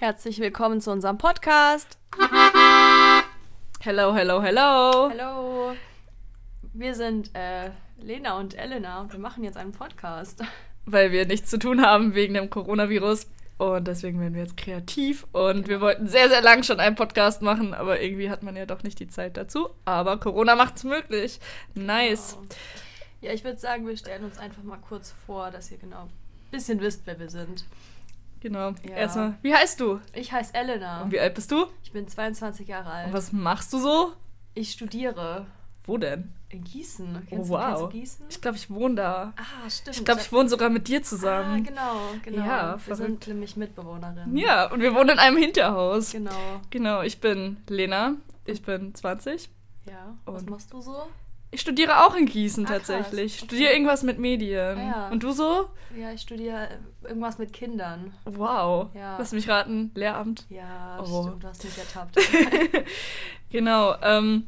Herzlich willkommen zu unserem Podcast. Hello, hello, hello. Hallo. Wir sind äh, Lena und Elena und wir machen jetzt einen Podcast. Weil wir nichts zu tun haben wegen dem Coronavirus. Und deswegen werden wir jetzt kreativ. Und wir wollten sehr, sehr lang schon einen Podcast machen, aber irgendwie hat man ja doch nicht die Zeit dazu. Aber Corona macht es möglich. Nice. Genau. Ja, ich würde sagen, wir stellen uns einfach mal kurz vor, dass ihr genau ein bisschen wisst, wer wir sind. Genau. Ja. Erstmal, wie heißt du? Ich heiße Elena. Und wie alt bist du? Ich bin 22 Jahre alt. Und was machst du so? Ich studiere Wo denn? in Gießen. Oh, Kennst, du, wow. kennst du Gießen? Ich glaube, ich wohne da. ah, stimmt. Ich glaube, ich wohne sogar mit dir Ah, zusammen. genau, genau. Ja, wir verrückt. sind nämlich Mitbewohnerinnen. Ja, und wir wohnen in einem Hinterhaus. Genau. Genau, ich bin Lena. Ich bin 20. Ja. Was Und- machst du so? Ich studiere auch in Gießen Ah, tatsächlich. Ich studiere irgendwas mit Medien. Ah, ja. Und du so? Ja, ich studiere irgendwas mit Kindern. Wow. Ja. Lass mich raten. Lehramt. Ja, Oh. stimmt, du hast mich ertappt. Genau. Ähm,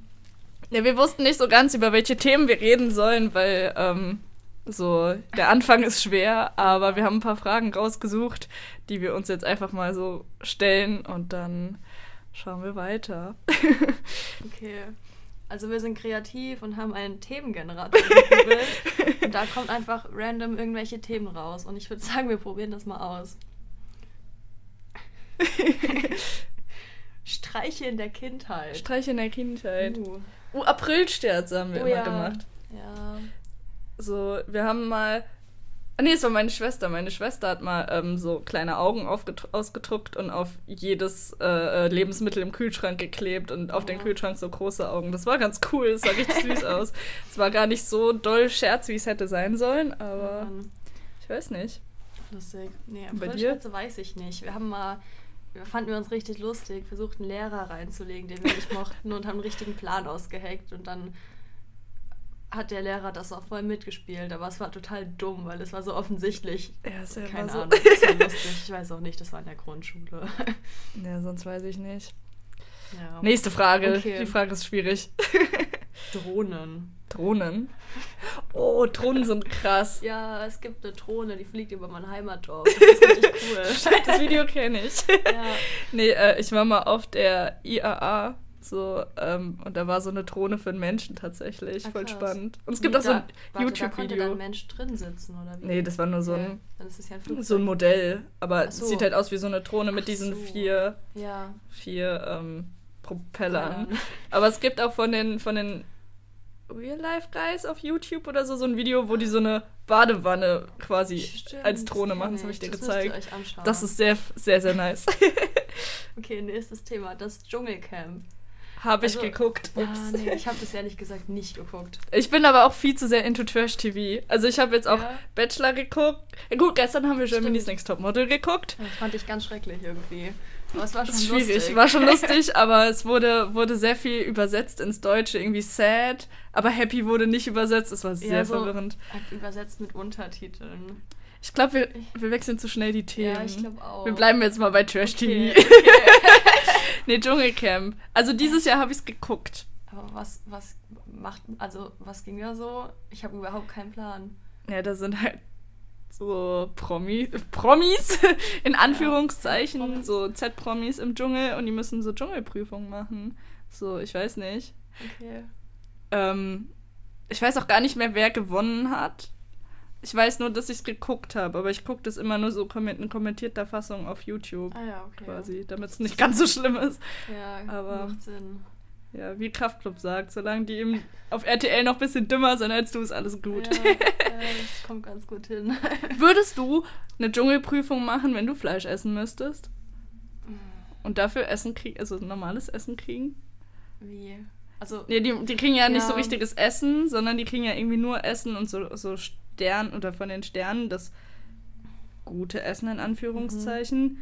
ja, wir wussten nicht so ganz, über welche Themen wir reden sollen, weil ähm, so der Anfang ist schwer, aber wir haben ein paar Fragen rausgesucht, die wir uns jetzt einfach mal so stellen und dann schauen wir weiter. Okay. Also wir sind kreativ und haben einen Themengenerator gegoogelt. und da kommt einfach random irgendwelche Themen raus. Und ich würde sagen, wir probieren das mal aus. Streiche in der Kindheit. Streiche in der Kindheit. Uh. Oh, Aprilsterze haben wir Oh immer ja. gemacht. Ja. So, wir haben mal. Ah, nee, es war meine Schwester. Meine Schwester hat mal ähm, so kleine Augen ausgedruckt und auf jedes äh, äh, Lebensmittel im Kühlschrank geklebt und auf den Oh. Kühlschrank so große Augen. Das war ganz cool, das sah richtig süß aus. Es war gar nicht so doll Scherz, wie es hätte sein sollen, aber Mann, ich weiß nicht. lustig. Nee, bei dir? Weiß ich nicht. Wir haben mal, wir fanden wir uns richtig lustig, versucht einen Lehrer reinzulegen, den wir nicht mochten und haben einen richtigen Plan ausgeheckt und dann hat der Lehrer das auch voll mitgespielt, aber es war total dumm, weil es war so offensichtlich. Ja, ist ja Keine so. Ahnung, das war lustig. Ich weiß auch nicht, das war in der Grundschule. Ja, sonst weiß ich nicht. Ja. Nächste Frage. Okay. Die Frage ist schwierig. Drohnen. Drohnen. Oh, Drohnen sind krass. Ja, es gibt eine Drohne, die fliegt über mein Heimatdorf. Das ist richtig cool. Das Video kenne ich. ja. Nee, äh, ich war mal auf der IAA so ähm, und da war so eine Drohne für einen Menschen tatsächlich. Ah, Voll krass. spannend. Und es gibt Wie auch so ein warte, Da ein YouTube-Video. Mensch drin sitzen, oder wie? Nee, das war nur so ein, ja ein so ein Modell. Aber Ach es so. sieht halt aus wie so eine Drohne mit Ach diesen so. vier, Ja. vier ähm, Propellern. Propellern. Aber es gibt auch von den, von den Real Life Guys auf YouTube oder so so ein Video, wo die so eine Badewanne quasi Stimmt, als Drohne machen. Das habe ich dir Das gezeigt. euch anschauen. Das ist sehr, sehr, sehr nice. Okay, nächstes Thema. Das Dschungelcamp. Habe ich Also- geguckt. Ja, Ups. nee, ich habe das ehrlich gesagt nicht geguckt. Ich bin aber auch viel zu sehr into Trash-TV. Also ich habe jetzt auch Ja. Bachelor geguckt. Ja, gut, gestern haben wir Germany's. Next Topmodel geguckt. Das fand ich ganz schrecklich irgendwie. Aber es war schon schwierig. lustig. War schon lustig, aber es wurde, wurde sehr viel übersetzt ins Deutsche. Irgendwie sad, aber happy wurde nicht übersetzt. Es war sehr Ja, so verwirrend. Übersetzt mit Untertiteln. Ich glaube, wir, wir wechseln zu schnell die Themen. Ja, ich glaube auch. Wir bleiben jetzt mal bei Trash-TV. Okay, okay. nee, Dschungelcamp. Also dieses Jahr habe ich es geguckt. Aber was, was macht, also was ging da so? Ich habe überhaupt keinen Plan. Ja, da sind halt so Promi Promis, in Anführungszeichen, Promis. so Z-Promis im Dschungel und die müssen so Dschungelprüfungen machen. So, ich weiß nicht. Okay. Ähm, ich weiß auch gar nicht mehr, wer gewonnen hat. Ich weiß nur, dass ich es geguckt habe, aber ich gucke das immer nur so in kommentierter Fassung auf YouTube Ah ja, okay. quasi, damit es nicht ganz so schlimm ist. Ja, Aber- macht Sinn. Ja, wie Kraftclub sagt, solange die im, auf RTL noch ein bisschen dümmer sind als du, ist alles gut. Ja, ja, das kommt ganz gut hin. Würdest du eine Dschungelprüfung machen, wenn du Fleisch essen müsstest? Und dafür Essen kriegen, also normales Essen kriegen? Wie? Also, Nee, die, die kriegen ja nicht Ja. so richtiges Essen, sondern die kriegen ja irgendwie nur Essen und so, so Stern oder von den Sternen das gute Essen in Anführungszeichen.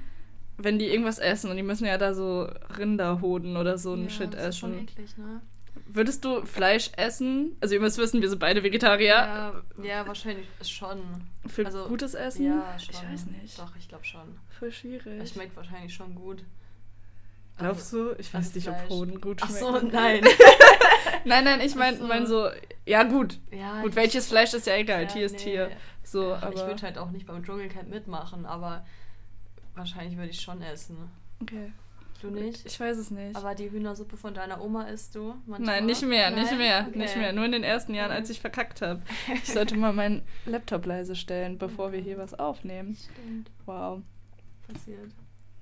Wenn die irgendwas essen und die müssen ja da so Rinderhoden oder so ein ja, Shit das ist schon essen. eklig, ne? Würdest du Fleisch essen? Also ihr müsst wissen, wir sind beide Vegetarier. Ja, ja wahrscheinlich schon. Für Also, gutes Essen? Ja, schon. Ich weiß nicht. Doch, ich glaube schon. Voll schwierig. Es schmeckt wahrscheinlich schon gut. Glaubst du? Ich weiß also nicht, ob. Hoden gut Ach schmecken. so, nein. Nein, nein, ich meine Ach so. mein so, ja gut. ja, Gut, ich- welches Fleisch ist ja egal, ja, Tier ist nee. Tier. So, Ach, ich aber würde halt auch nicht beim Dschungelcamp mitmachen, aber Wahrscheinlich würde ich schon essen. Okay. Du nicht? Ich weiß es nicht. Aber die Hühnersuppe von deiner Oma isst du manchmal? Nein, nicht mehr, nicht Nein? mehr, Okay. nicht mehr. Nur in den ersten Jahren, als ich verkackt habe. Ich sollte mal meinen Laptop leise stellen, bevor wir hier was aufnehmen. Stimmt, Wow. passiert.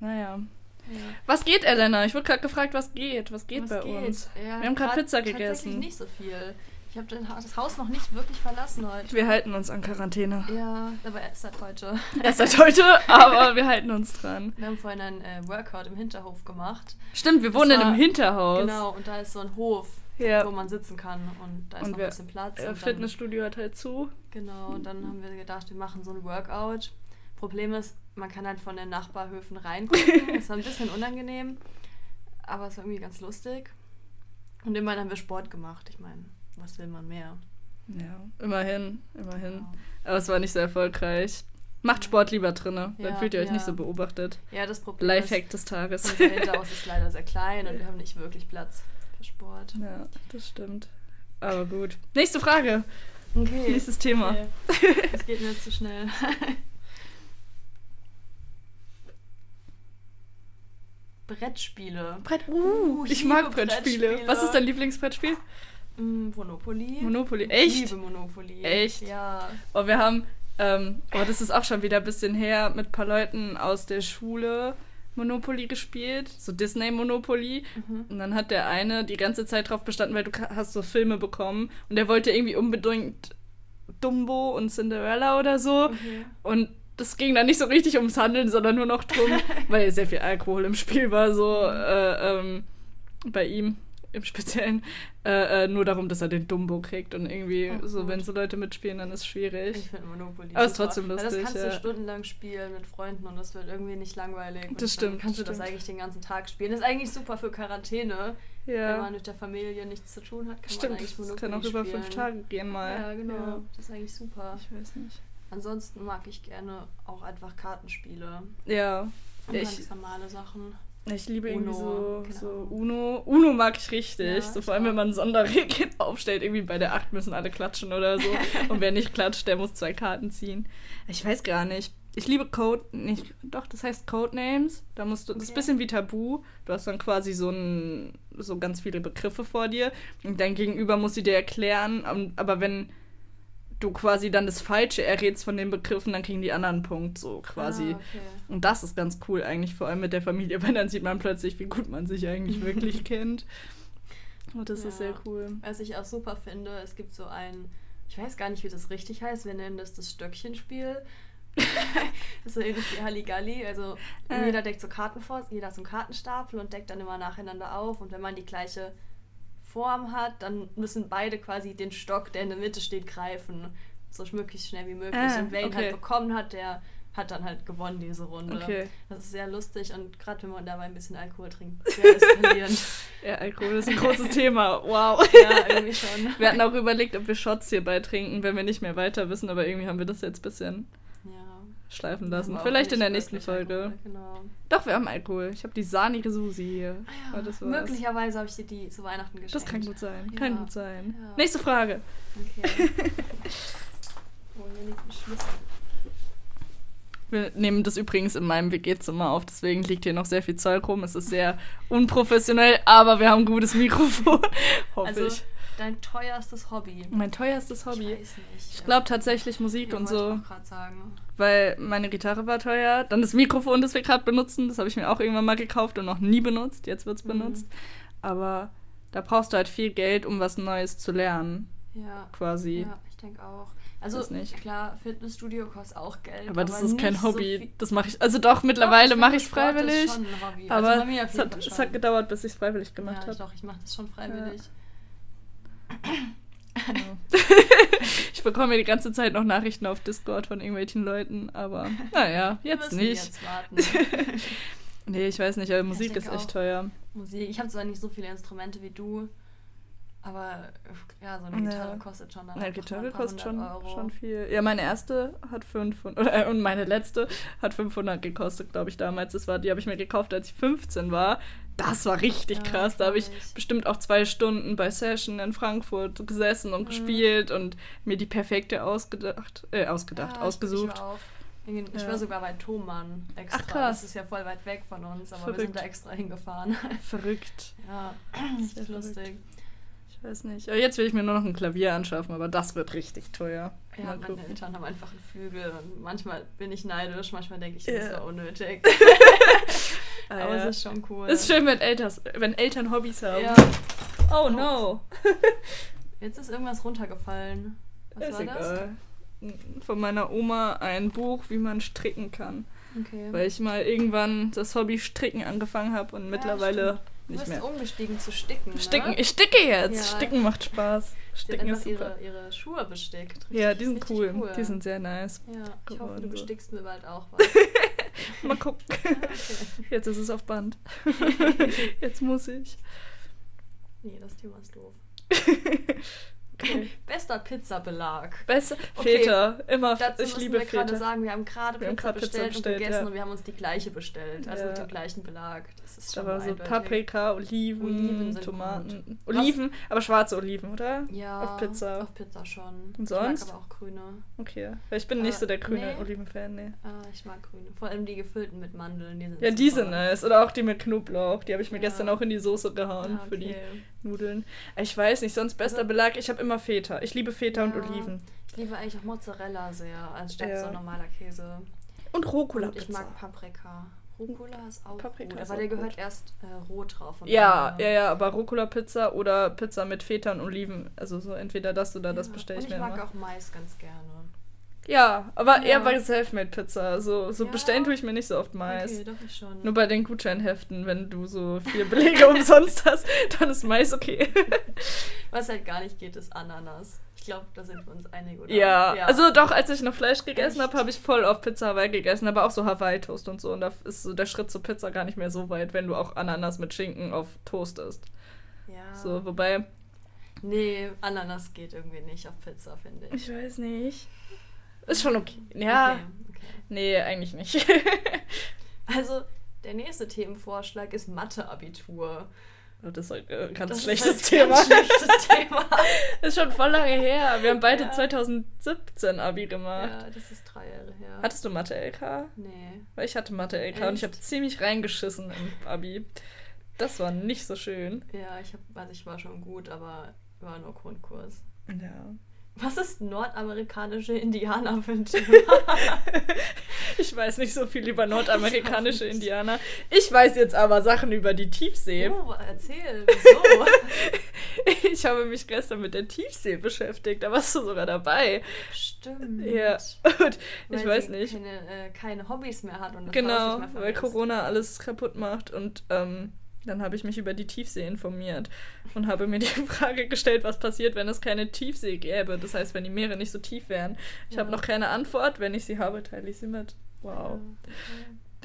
Naja. Ja. Was geht, Elena? Ich wurde gerade gefragt, was geht. Was geht Was bei uns? Ja, Wir haben gerade Pizza Tatsächlich gegessen. nicht so viel. Ich habe das Haus noch nicht wirklich verlassen heute. Wir halten uns an Quarantäne. Ja, aber erst seit heute. Erst seit heute, aber wir halten uns dran. Wir haben vorhin ein äh, Workout im Hinterhof gemacht. Stimmt, wir Das wohnen in war- einem Hinterhaus. Genau, und da ist so ein Hof, Ja. wo man sitzen kann. Und da ist Und noch wir- ein bisschen Platz. Und dann, Fitnessstudio hat halt zu. genau, und dann haben wir gedacht, wir machen so ein Workout. Problem ist, man kann halt von den Nachbarhöfen reingucken. das war ein bisschen unangenehm, aber es war irgendwie ganz lustig. Und immerhin haben wir Sport gemacht. Ich meine, was will man mehr? Ja, immerhin, immerhin. Ja. Aber es war nicht so erfolgreich. Macht Sport lieber drinne, dann Ja, fühlt ihr euch ja. nicht so beobachtet. Ja, das Problem Lifehack des ist, Tages. unser Hinterhaus ist leider sehr klein und wir haben nicht wirklich Platz für Sport. ja, das stimmt. Aber gut. Nächste Frage. Okay. Nächstes Thema. Okay. Das geht mir jetzt zu schnell. Brettspiele. Brett. Uh, ich ich mag Brettspiele. Brettspiele. Was ist dein Lieblingsbrettspiel? Mm, Monopoly. Monopoly. Ich Echt? liebe Monopoly. Echt? Ja. Oh, wir haben, ähm, oh, das ist auch schon wieder ein bisschen her, mit ein paar Leuten aus der Schule Monopoly gespielt, so Disney Monopoly. Mhm. Und dann hat der eine die ganze Zeit drauf bestanden, weil du hast so Filme bekommen und der wollte irgendwie unbedingt Dumbo und Cinderella oder so. Okay. Und das ging dann nicht so richtig ums Handeln, sondern nur noch drum, weil sehr viel Alkohol im Spiel war, so äh, ähm, bei ihm im Speziellen. Äh, äh, nur darum, dass er den Dumbo kriegt und irgendwie Oh, so, wenn so Leute mitspielen, dann ist es schwierig. Ich finde Monopoly. Aber ist super. trotzdem Weil lustig, Das kannst ja. du stundenlang spielen mit Freunden und das wird irgendwie nicht langweilig. Und Das stimmt, Kannst du das das stimmt. eigentlich den ganzen Tag spielen. Das ist eigentlich super für Quarantäne. Wenn Ja, man mit der Familie nichts zu tun hat, kann man stimmt. eigentlich Das Monopoly kann auch über spielen. fünf Tage gehen mal. Ja, genau. Ja. Das ist eigentlich super. Ich weiß nicht. Ansonsten mag ich gerne auch einfach Kartenspiele. Ja, Und Ja, ich- ganz normale Sachen. ich liebe irgendwie Uno, so, genau. so Uno. Uno mag ich richtig. Ja, so vor allem, wenn man Sonderregeln aufstellt. Irgendwie bei der 8 müssen alle klatschen oder so. Und wer nicht klatscht, der muss zwei Karten ziehen. Ich weiß gar nicht. Ich liebe Code, nicht, doch, das heißt Codenames. Da musst du, das ist ein Okay. bisschen wie Tabu. Du hast dann quasi so ein, so ganz viele Begriffe vor dir. Und dein Gegenüber muss sie dir erklären. Aber wenn du quasi dann das Falsche errätst von den Begriffen, dann kriegen die anderen einen Punkt, so quasi. Ah, okay. Und das ist ganz cool eigentlich, vor allem mit der Familie, weil dann sieht man plötzlich, wie gut man sich eigentlich wirklich kennt. Und das ist Ja. sehr cool. Was ich auch super finde, es gibt so ein, ich weiß gar nicht, wie das richtig heißt, wir nennen das das Stöckchenspiel. das ist so ähnlich wie Halligalli. Also Äh. jeder deckt so Karten vor, jeder hat so einen Kartenstapel und deckt dann immer nacheinander auf. Und wenn man die gleiche Form hat, dann müssen beide quasi den Stock, der in der Mitte steht, greifen. So möglichst schnell wie möglich. Ah, und wer ihn okay. halt bekommen hat, der hat dann halt gewonnen diese Runde. Okay. Das ist sehr lustig und gerade wenn man dabei ein bisschen Alkohol trinkt, sehr eskalierend. Ja, Alkohol ist ein großes Thema. Wow. ja, irgendwie schon. Wir hatten auch überlegt, ob wir Shots hierbei trinken, wenn wir nicht mehr weiter wissen, aber irgendwie haben wir das jetzt ein bisschen. Schleifen lassen. Auch Vielleicht in der nächsten Folge. Alkohol, Genau. Doch, wir haben Alkohol. Ich habe die sahnige Susi hier. Ah war's. Möglicherweise habe ich dir die zu Weihnachten geschenkt. Das kann gut sein. Ja. Kann gut sein. Ja. Nächste Frage. Okay. oh, hier liegt ein Schlüssel. Wir nehmen das übrigens in meinem WG-Zimmer auf, deswegen liegt hier noch sehr viel Zeug rum. Es ist sehr unprofessionell, aber wir haben ein gutes Mikrofon. Hoffe Also, ich. dein teuerstes Hobby. Mein teuerstes Hobby. Ich. Ich glaube tatsächlich Musik und so, Ich gerade sagen. Weil meine Gitarre war teuer. Dann das Mikrofon, das wir gerade benutzen, das habe ich mir auch irgendwann mal gekauft und noch nie benutzt. Jetzt wird es Mhm. benutzt. Aber da brauchst du halt viel Geld, um was Neues zu lernen, Ja. quasi. Ja, ich denke auch. Also klar, Fitnessstudio kostet auch Geld. Aber das ist kein so Hobby. viel- das mache ich. Also doch, mittlerweile mache ich es ist freiwillig. schon ein Hobby. Aber also es, hat, es hat gedauert, bis ich es freiwillig gemacht ja, habe. doch, ich mache das schon freiwillig. Ich bekomme die ganze Zeit noch Nachrichten auf Discord von irgendwelchen Leuten, aber naja, jetzt nicht. Jetzt warten. Nee, ich weiß nicht, aber Musik ist echt teuer. Musik. Ich habe zwar nicht so viele Instrumente wie du, aber ja, so eine Ja. Gitarre kostet schon dann Eine Gitarre kostet schon, Euro. schon viel. Ja, meine erste hat 500, oder, äh, und meine letzte hat 500 gekostet, glaube ich, damals. Das war, die habe ich mir gekauft, als ich 15 war. Das war richtig Ja, krass. Da habe ich bestimmt auch zwei Stunden bei Session in Frankfurt gesessen und Mhm. gespielt und mir die perfekte ausgedacht, äh, ausgedacht, Ja, ausgesucht. Ich, war auch. Ich Ja. war sogar bei Thomann extra. Ach, krass. Das ist ja voll weit weg von uns, aber wir Verrückt. sind da extra hingefahren. Verrückt. ja, richtig verrückt. lustig. Ich weiß nicht. Aber jetzt will ich mir nur noch ein Klavier anschaffen, aber das wird richtig teuer. Ja, Mal meine gucken. Eltern haben einfach einen Flügel und manchmal bin ich neidisch, manchmal denke ich, das ist ja unnötig. Ah, aber ja. es ist schon cool. Ist schön, wenn, Elters, wenn Eltern Hobbys haben. Ja. Oh no. Jetzt ist irgendwas runtergefallen. Was ist war das? egal. Von meiner Oma ein Buch, wie man stricken kann. Okay. Weil ich mal irgendwann das Hobby Stricken angefangen habe und mittlerweile Du nicht bist mehr. umgestiegen zu sticken. Sticken. Ne? Ich sticke jetzt. Ja. Sticken macht Spaß. Sticken ist super. ihre, ihre Schuhe bestickt. Ja, Richtig- die sind richtig cool. Die sind sehr nice. Ja, ich hoffe, du bestickst mir bald auch was. Mal gucken. Jetzt ist es auf Band. Jetzt muss ich. Nee, das Thema ist doof. Okay. Bester Pizzabelag. Besser. Okay. Väter. Immer. Dazu ich liebe wir gerade Väter. sagen, wir haben gerade Pizza gerade Pizza bestellt bestellt, und gegessen ja. und wir haben uns die gleiche bestellt. Also Ja. mit dem gleichen Belag. Das ist schon war so. Paprika, Oliven, Oliven Tomaten. gut. Oliven, aber schwarze Oliven, oder? Ja, Auf Pizza. Auf Pizza schon. Und sonst? Ich mag aber auch grüne. Okay. Ich bin nicht Äh, so der grüne nee. Oliven-Fan, nee. Ah, ich mag grüne. Vor allem die gefüllten mit Mandeln. Die sind Ja, die super. sind nice. Oder auch die mit Knoblauch. Die habe ich mir Ja. gestern auch in die Soße gehauen Ah, für die okay. Nudeln. Ich weiß nicht, sonst bester Also- Belag. Ich habe immer Feta. Ich liebe Feta und Ja. Oliven. Ich liebe eigentlich auch Mozzarella sehr, anstatt Ja. so normaler Käse. Und Und Rucola-Pizza. ich mag Paprika. Rucola ist auch Paprika gut, aber der gut. gehört erst äh, roh drauf. und Ja, dann, ja, ja, aber Rucola-Pizza oder Pizza mit Feta und Oliven. Also so entweder das oder das Ja. bestelle ich Und mir ich mag immer. auch Mais ganz gerne. Ja, aber Ja. eher bei Selfmade-Pizza. So, so Ja. bestellen tue ich mir nicht so oft Mais. Okay, doch ich schon. Nur bei den Gutscheinheften, wenn du so vier Belege umsonst hast, dann ist Mais okay. Was halt gar nicht geht, ist Ananas. Ich glaube, da sind wir uns einig, oder? Ja, also doch, als ich noch Fleisch gegessen habe, habe ich voll auf Pizza Hawaii gegessen, aber auch so Hawaii-Toast und so. Und da ist so der Schritt zur Pizza gar nicht mehr so weit, wenn du auch Ananas mit Schinken auf Toast isst. Ja. So, wobei, Nee, Ananas geht irgendwie nicht auf Pizza, finde ich. ich weiß nicht. Ist schon okay. Ja, Okay, okay. nee, eigentlich nicht. Also, der nächste Themenvorschlag ist Mathe-Abitur. das ist ein äh, ganz Das schlechtes ist halt Thema. Ganz schlechtes Thema. ist schon voll lange her. Wir haben beide Ja. 2017 Abi gemacht. ja, das ist drei Jahre her. Hattest du Mathe-LK? Nee. Weil ich hatte Mathe-LK und ich habe ziemlich reingeschissen im Abi. Das war nicht so schön. Ja, ich hab, also ich war schon gut, aber war nur Grundkurs. Ja. Was ist nordamerikanische Indianerwünsche? Ich weiß nicht so viel über nordamerikanische Indianer. Ich weiß jetzt aber Sachen über die Tiefsee. oh, erzähl, wieso? Ich habe mich gestern mit der Tiefsee beschäftigt. Da warst du sogar dabei. Stimmt. Ja. Und ich Weil weiß sie nicht. Keine, äh, keine Hobbys mehr hat und das Genau, weil. Corona alles kaputt macht. Und ähm, dann habe ich mich über die Tiefsee informiert und habe mir die Frage gestellt, was passiert, wenn es keine Tiefsee gäbe. Das heißt, wenn die Meere nicht so tief wären. Ich Ja. habe noch keine Antwort. Wenn ich sie habe, teile ich sie mit. Wow. Ja.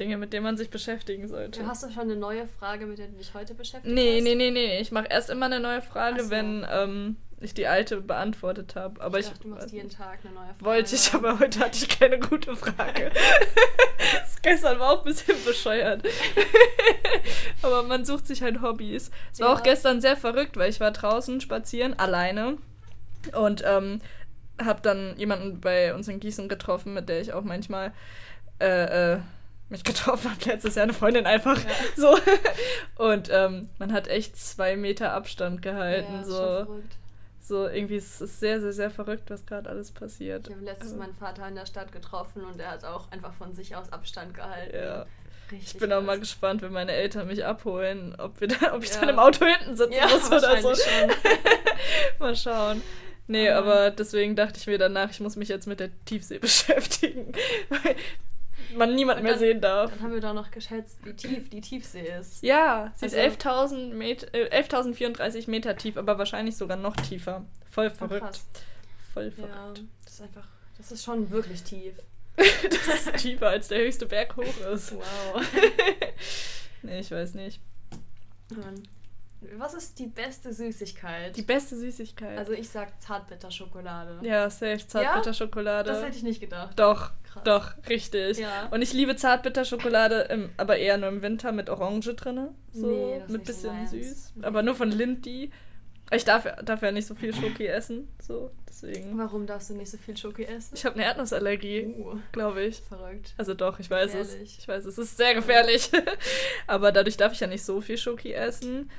Dinge, mit denen man sich beschäftigen sollte. Du hast du schon eine neue Frage, mit der du dich heute beschäftigt Nee, hast? nee, nee, nee. Ich mache erst immer eine neue Frage, so. wenn ähm, ich die alte beantwortet habe. Aber ich, ich dachte, du machst jeden. Tag eine neue Frage. wollte ich, aber heute hatte ich keine gute Frage. gestern war auch ein bisschen bescheuert. aber man sucht sich halt Hobbys. Es war Ja. auch gestern sehr verrückt, weil ich war draußen spazieren, alleine. Und ähm, habe dann jemanden bei uns in Gießen getroffen, mit der ich auch manchmal äh, äh, mich getroffen habe. Letztes Jahr eine Freundin einfach. Ja. So. Und ähm, man hat echt zwei Meter Abstand gehalten. ja, so. So, irgendwie ist es sehr, sehr, sehr verrückt, was gerade alles passiert. Ich habe letztens Also, meinen Vater in der Stadt getroffen und er hat auch einfach von sich aus Abstand gehalten. Ja. Richtig Ich bin auch mal gespannt, wenn meine Eltern mich abholen, ob, wir da, ob ich Ja. dann im Auto hinten sitzen Ja, muss oder so. schon. mal schauen. Nee, Aber- aber deswegen dachte ich mir danach, ich muss mich jetzt mit der Tiefsee beschäftigen. Man niemand mehr sehen darf. Dann haben wir doch noch geschätzt, wie tief die Tiefsee ist. Ja, sie Also- ist 11.000 Met- äh, 11.034 Meter tief, aber wahrscheinlich sogar noch tiefer. Voll Voll verrückt. krass. Voll Ja, verrückt. das ist einfach, das ist schon wirklich tief. das ist tiefer als der höchste Berg hoch ist. Wow. Nee, ich weiß nicht. Ähm, Was ist die beste Süßigkeit? Die beste Süßigkeit. also ich sag Zartbitterschokolade. ja, safe Zartbitterschokolade. Das hätte ich nicht gedacht. Doch, Krass. doch, richtig. Ja. Und ich liebe Zartbitterschokolade, im, aber eher nur im Winter mit Orange drin. So, Nee, das ist mit so bisschen meins. süß. Nee. Aber nur von Lindy. Ich darf, darf ja nicht so viel Schoki essen, so, deswegen. Warum darfst du nicht so viel Schoki essen? Ich habe eine Erdnussallergie, Uh, glaube ich. verrückt. Also doch, ich weiß es. Gefährlich. Ich weiß, es ist sehr gefährlich. Aber dadurch darf ich ja nicht so viel Schoki essen.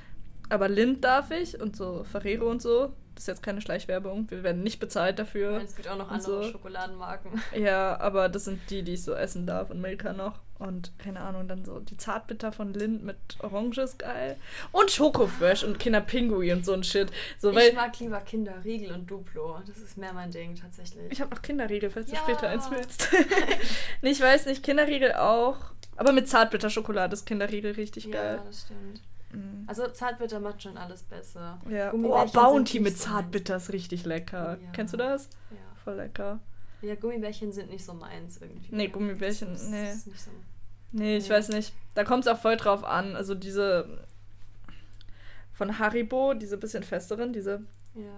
Aber Lind darf ich und so Ferrero und so. Das ist jetzt keine Schleichwerbung. Wir werden nicht bezahlt dafür. Es gibt auch noch andere so. Schokoladenmarken. Ja, aber das sind die, die ich so essen darf und Milka noch. Und keine Ahnung, dann so die Zartbitter von Lind mit Orange ist geil. Und Schokofresh und Kinderpingui und so ein Shit. So, ich mag lieber Kinderriegel und Duplo. Das ist mehr mein Ding tatsächlich. ich habe noch Kinderriegel, falls Ja. du später eins willst. ich weiß nicht, Kinderriegel auch. Aber mit Zartbitterschokolade ist Kinderriegel richtig ja, geil. das stimmt. Mm. Also Zartbitter macht schon alles besser. Ja. Oh, Bounty mit Zartbitter ist richtig lecker. Ja. Kennst du das? Ja. Voll lecker. ja, Gummibärchen sind nicht so meins irgendwie. Nee, Gummibärchen, Das ist, nee. Das ist nicht so. Nee, ich Ja. weiß nicht. Da kommt es auch voll drauf an. Also diese von Haribo, diese bisschen festeren, diese Ja.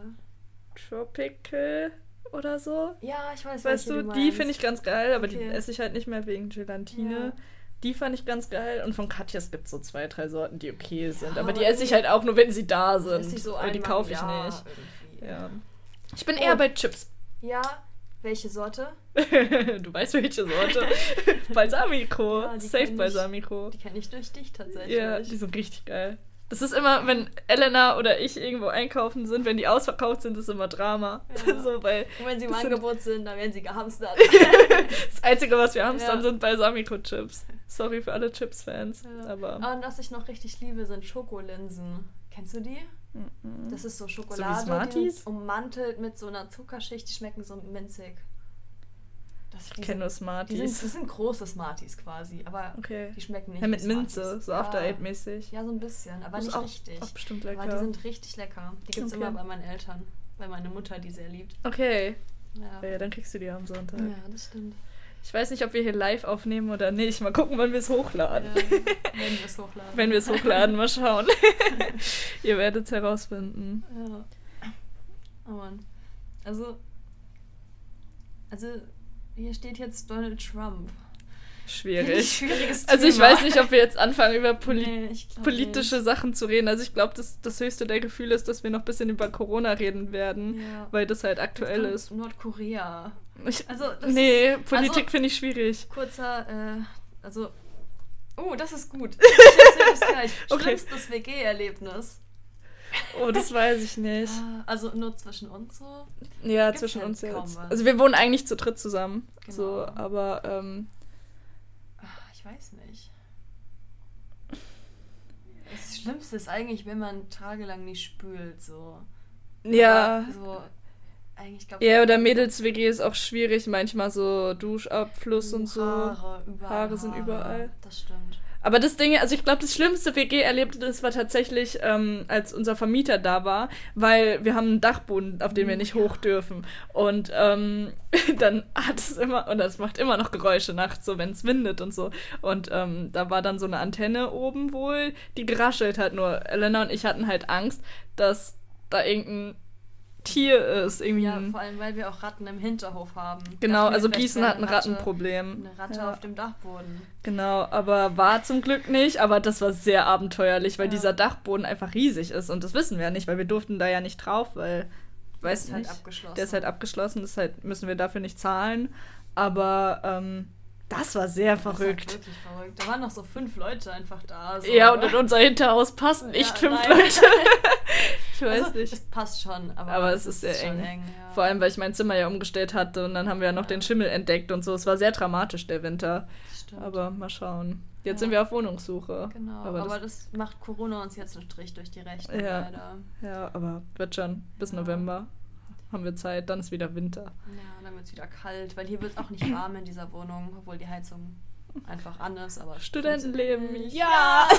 Tropical oder so. Ja, ich weiß, Weißt du, du die finde ich ganz geil, aber die Okay. esse ich halt nicht mehr wegen Gelatine. Ja. Die fand ich ganz geil. Und von Katjas gibt es so zwei, drei Sorten, die okay sind. Ja, aber die esse ich halt auch nur, wenn sie da sind. So aber die kaufe ich Jahr nicht. Ja. Ich bin Oh. eher bei Chips. Ja, welche Sorte? du weißt welche Sorte. Balsamico. Ja, Safe ich. Balsamico. Die kenne ich durch dich tatsächlich. Ja, die sind richtig geil. Das ist immer, wenn Elena oder ich irgendwo einkaufen sind, wenn die ausverkauft sind, ist immer Drama. Ja. so, weil Und wenn sie im Angebot sind, dann werden sie gehamstert. das Einzige, was wir haben, Ja. sind Balsamico-Chips. Sorry für alle Chips-Fans. Ja. Aber. Ah, Und was ich noch richtig liebe, sind Schokolinsen. Kennst du die? Mhm. Das ist so So Schokolade, die Smarties? sind ummantelt mit so einer Zuckerschicht, die schmecken so minzig. Ich kenne nur Smarties. sind, das sind große Smarties quasi, aber okay. die schmecken nicht Ja, mit Minze, so Ja. After Eight-mäßig. Ja, so ein bisschen, aber Das nicht auch, richtig. auch bestimmt lecker. Aber die sind richtig lecker. Die gibt es Okay. immer bei meinen Eltern, weil meine Mutter die sehr liebt. okay. Ja, Ja, dann kriegst du die am Sonntag. ja das stimmt. Ich weiß nicht, ob wir hier live aufnehmen oder nicht. Mal gucken, wann wir es Ja, hochladen. wenn wir es hochladen. Wenn wir es hochladen, mal schauen. Ihr werdet es herausfinden. Ja. Oh Mann. Also, also hier steht jetzt Donald Trump. Schwierig. Also ich weiß nicht, ob wir jetzt anfangen, über Poli Nee, politische nicht. Sachen zu reden. Also ich glaube, das, das höchste der Gefühle ist, dass wir noch ein bisschen über Corona reden werden, Ja. weil das halt aktuell ist. Nordkorea. Ich, Also, das nee, ist, Politik also, finde ich schwierig. kurzer, äh, also. Oh, das ist gut. Ich erzähl das gleich. Okay. Schlimmstes WG-Erlebnis. Oh, das weiß ich nicht. Ah, Also nur zwischen uns so. Ja, Gibt's zwischen halt uns jetzt. Also wir wohnen eigentlich zu dritt zusammen. Genau. So, aber ähm, Ah, Ich weiß nicht. Das Schlimmste ist eigentlich, wenn man tagelang nicht spült, so. ja. Aber So, eigentlich glaub Ja, oder Mädels-WG ist auch schwierig, manchmal so Duschabfluss und so. Haare, überall. Haare sind überall. Das stimmt. Aber das Ding, also ich glaube, das schlimmste WG-Erlebnis war tatsächlich, ähm, als unser Vermieter da war, weil wir haben einen Dachboden, auf den wir nicht hoch dürfen. Und ähm, dann hat es immer, und das macht immer noch Geräusche nachts, so wenn es windet und so. Und ähm, da war dann so eine Antenne oben wohl, die geraschelt hat. Nur Elena und ich hatten halt Angst, dass da irgendein Tier ist. Irgendwie Ja, vor allem, weil wir auch Ratten im Hinterhof haben. Genau, also Gießen hat ein Ratte- Rattenproblem. Eine Ratte Ja. auf dem Dachboden. Genau, aber war zum Glück nicht. Aber das war sehr abenteuerlich, weil Ja. dieser Dachboden einfach riesig ist. Und das wissen wir ja nicht, weil wir durften da ja nicht drauf, weil, weiß ist halt nicht, abgeschlossen. der ist halt abgeschlossen, deshalb müssen wir dafür nicht zahlen. Aber ähm, das war sehr Das war verrückt. wirklich verrückt. Da waren noch so fünf Leute einfach da. So. Ja, und in unser Hinterhaus passen nicht Ja, fünf nein. Leute. ich weiß also, nicht. Es passt schon, aber, Aber es ist sehr schon eng. ja. Vor allem, weil ich mein Zimmer ja umgestellt hatte und dann haben wir ja noch Ja. den Schimmel entdeckt und so. Es war sehr dramatisch, der Winter. Stimmt. Aber mal schauen. Jetzt Ja. sind wir auf Wohnungssuche. Genau, aber aber, das- das, macht Corona uns jetzt einen Strich durch die Rechnung, Ja. leider. Ja, aber wird schon. Bis Ja. November haben wir Zeit, dann ist wieder Winter. Ja, dann wird es wieder kalt, weil hier wird es auch nicht warm in dieser Wohnung, obwohl die Heizung einfach an ist, aber Studentenleben, funktioniert nicht. ja!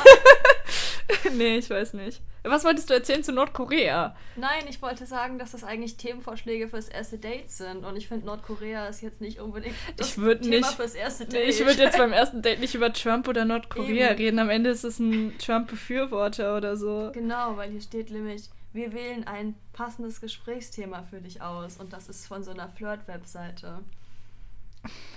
nee, ich weiß nicht. Was wolltest du erzählen zu Nordkorea? Nein, ich wollte sagen, dass das eigentlich Themenvorschläge fürs erste Date sind und ich finde Nordkorea ist jetzt nicht unbedingt das Thema nicht- fürs erste Nee, Date. ich würde jetzt beim ersten Date nicht über Trump oder Nordkorea Eben. reden. Am Ende ist es ein Trump-Befürworter oder so. Genau, weil hier steht nämlich, wir wählen ein passendes Gesprächsthema für dich aus und das ist von so einer Flirt-Webseite.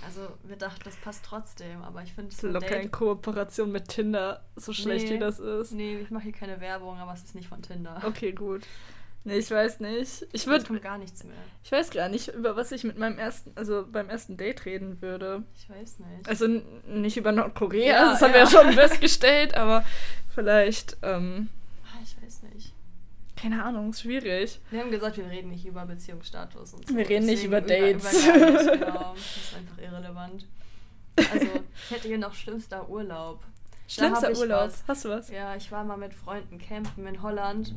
Also wir dachten, das passt trotzdem, aber ich finde es So locker in Kooperation mit Tinder, so schlecht Nee. wie das ist. Nee, ich mache hier keine Werbung, aber es ist nicht von Tinder. Okay, gut. Nee, ich weiß nicht. Ich würde. kommt gar nichts mehr. Ich weiß gar nicht, über was ich mit meinem ersten, also beim ersten Date reden würde. Ich weiß nicht. Also nicht über Nordkorea, Ja, das haben wir ja ja. schon festgestellt, aber vielleicht, ähm, Ah, ich weiß nicht. Keine Ahnung, ist schwierig. Wir haben gesagt, wir reden nicht über Beziehungsstatus und so. Wir reden nicht über Dates. Über, über nicht, genau. Das ist einfach irrelevant. Also, ich hätte hier noch schlimmster Urlaub. Schlimmster Urlaub. was. Hast du was? Ja, ich war mal mit Freunden campen in Holland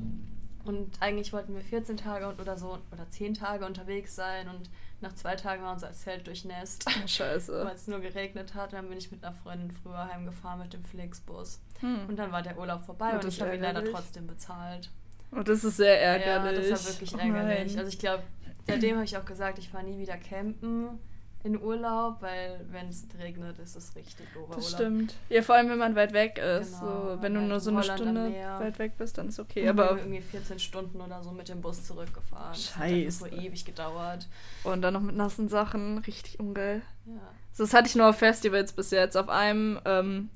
und eigentlich wollten wir 14 Tage und- oder so oder 10 Tage unterwegs sein und nach zwei Tagen war unser Zelt durchnässt, Scheiße. weil es nur geregnet hat. Dann bin ich mit einer Freundin früher heimgefahren mit dem Flixbus. Hm. Und dann war der Urlaub vorbei und das ich habe ihn leider trotzdem bezahlt. Und Oh, das ist sehr ärgerlich. Ja, das war wirklich Oh ärgerlich. also ich glaube, seitdem habe ich auch gesagt, ich fahre nie wieder campen in Urlaub, weil wenn es regnet, ist es richtig doofer das stimmt. Ja, vor allem, wenn man weit weg ist. Genau, so, wenn du halt nur in so eine Holland Stunde weit weg bist, dann ist okay. Ja, aber irgendwie 14 Stunden oder so mit dem Bus zurückgefahren. Das hat Scheiße. so ewig gedauert. und dann noch mit nassen Sachen, richtig ungeil. Ja. So, Das hatte ich nur auf Festivals bis jetzt. Auf einem, ähm,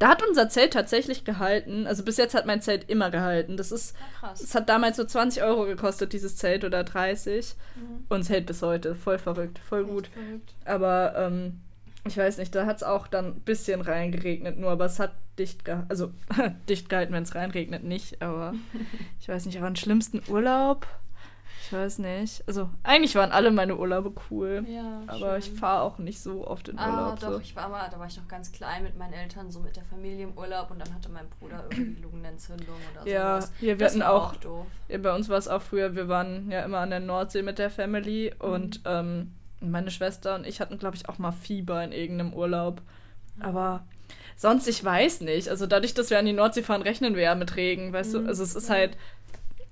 da hat unser Zelt tatsächlich gehalten. Also bis jetzt hat mein Zelt immer gehalten. Das ist, Na krass. es hat damals so 20 Euro gekostet, dieses Zelt oder 30. Mhm. Und es hält bis heute. Voll verrückt, voll gut. Verrückt. Aber ähm, ich weiß nicht, da hat es auch dann ein bisschen reingeregnet, nur, aber es hat dicht gehalten. Also dicht gehalten, wenn es reinregnet, nicht. Aber ich weiß nicht, aber den schlimmsten Urlaub, ich weiß nicht. Also eigentlich waren alle meine Urlaube cool. Ja, aber schön. ich fahre auch nicht so oft in Ah, Urlaub. doch, so. ich war mal, da war ich noch ganz klein mit meinen Eltern, so mit der Familie im Urlaub und dann hatte mein Bruder irgendwie Lungenentzündung oder Ja, sowas. hier, wir das hatten war auch- doof. Ja, bei uns war es auch früher, wir waren ja immer an der Nordsee mit der Family Mhm. und ähm, meine Schwester und ich hatten, glaube ich, auch mal Fieber in irgendeinem Urlaub. Aber sonst, ich weiß nicht. Also dadurch, dass wir an die Nordsee fahren, rechnen wir ja mit Regen, weißt du? Mhm, Also es ist ja. halt,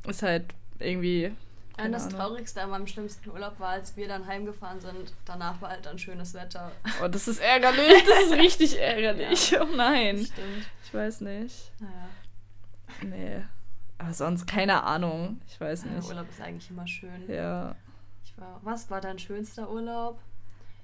ist halt irgendwie. Ja, keine das Ahnung. Traurigste an meinem schlimmsten Urlaub war, als wir dann heimgefahren sind. Danach war halt dann schönes Wetter. Oh, das ist ärgerlich, das ist richtig ärgerlich. Oh nein. Stimmt. Ich weiß nicht. Naja, Nee. Aber sonst keine Ahnung. Ich weiß ja, nicht. Urlaub ist eigentlich immer schön. Ja. Ich war, was war dein schönster Urlaub?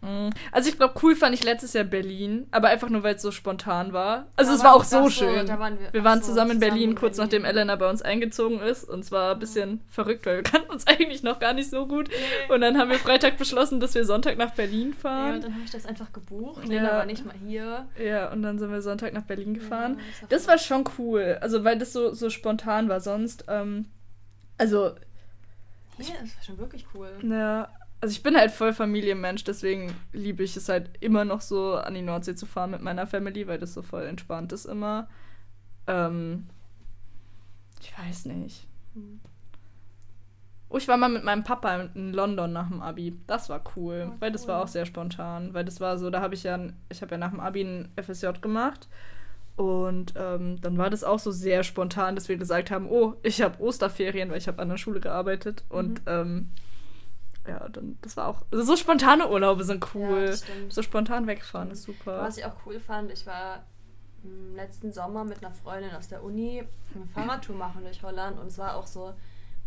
Mm. Also ich glaube, cool fand ich letztes Jahr Berlin, aber einfach nur, weil es so spontan war. Also Da es war auch so so, schön. da waren wir- wir waren so, zusammen in zusammen Berlin, in kurz Berlin. nachdem Elena bei uns eingezogen ist. Und zwar ein bisschen verrückt, weil wir kannten uns eigentlich noch gar nicht so gut. Und dann haben wir Freitag beschlossen, dass wir Sonntag nach Berlin Ja, fahren. und dann habe ich das einfach gebucht. Ja. Lena war nicht mal hier. Ja, und dann sind wir Sonntag nach Berlin gefahren. das war das war schon cool. Also, weil das so, so spontan war. Sonst, ähm, also, Hier, das war schon wirklich cool. Ja, also ich bin halt voll Familienmensch, deswegen liebe ich es halt immer noch so an die Nordsee zu fahren mit meiner Family, weil das so voll entspannt ist immer. Ähm, ich weiß nicht. Oh, ich war mal mit meinem Papa in London nach dem Abi. Das war cool, Oh, weil das cool. war auch sehr spontan, weil das war so, da habe ich ja, ich habe ja nach dem Abi ein FSJ gemacht und ähm, dann war das auch so sehr spontan, dass wir gesagt haben, oh, ich habe Osterferien, weil ich habe an der Schule gearbeitet und Mhm. ähm, ja, dann das war auch also so spontane Urlaube sind Ja, cool. das stimmt. so spontan wegfahren ist super. Was ich auch cool fand, ich war im letzten Sommer mit einer Freundin aus der Uni eine Fahrradtour machen durch Holland und es war auch so,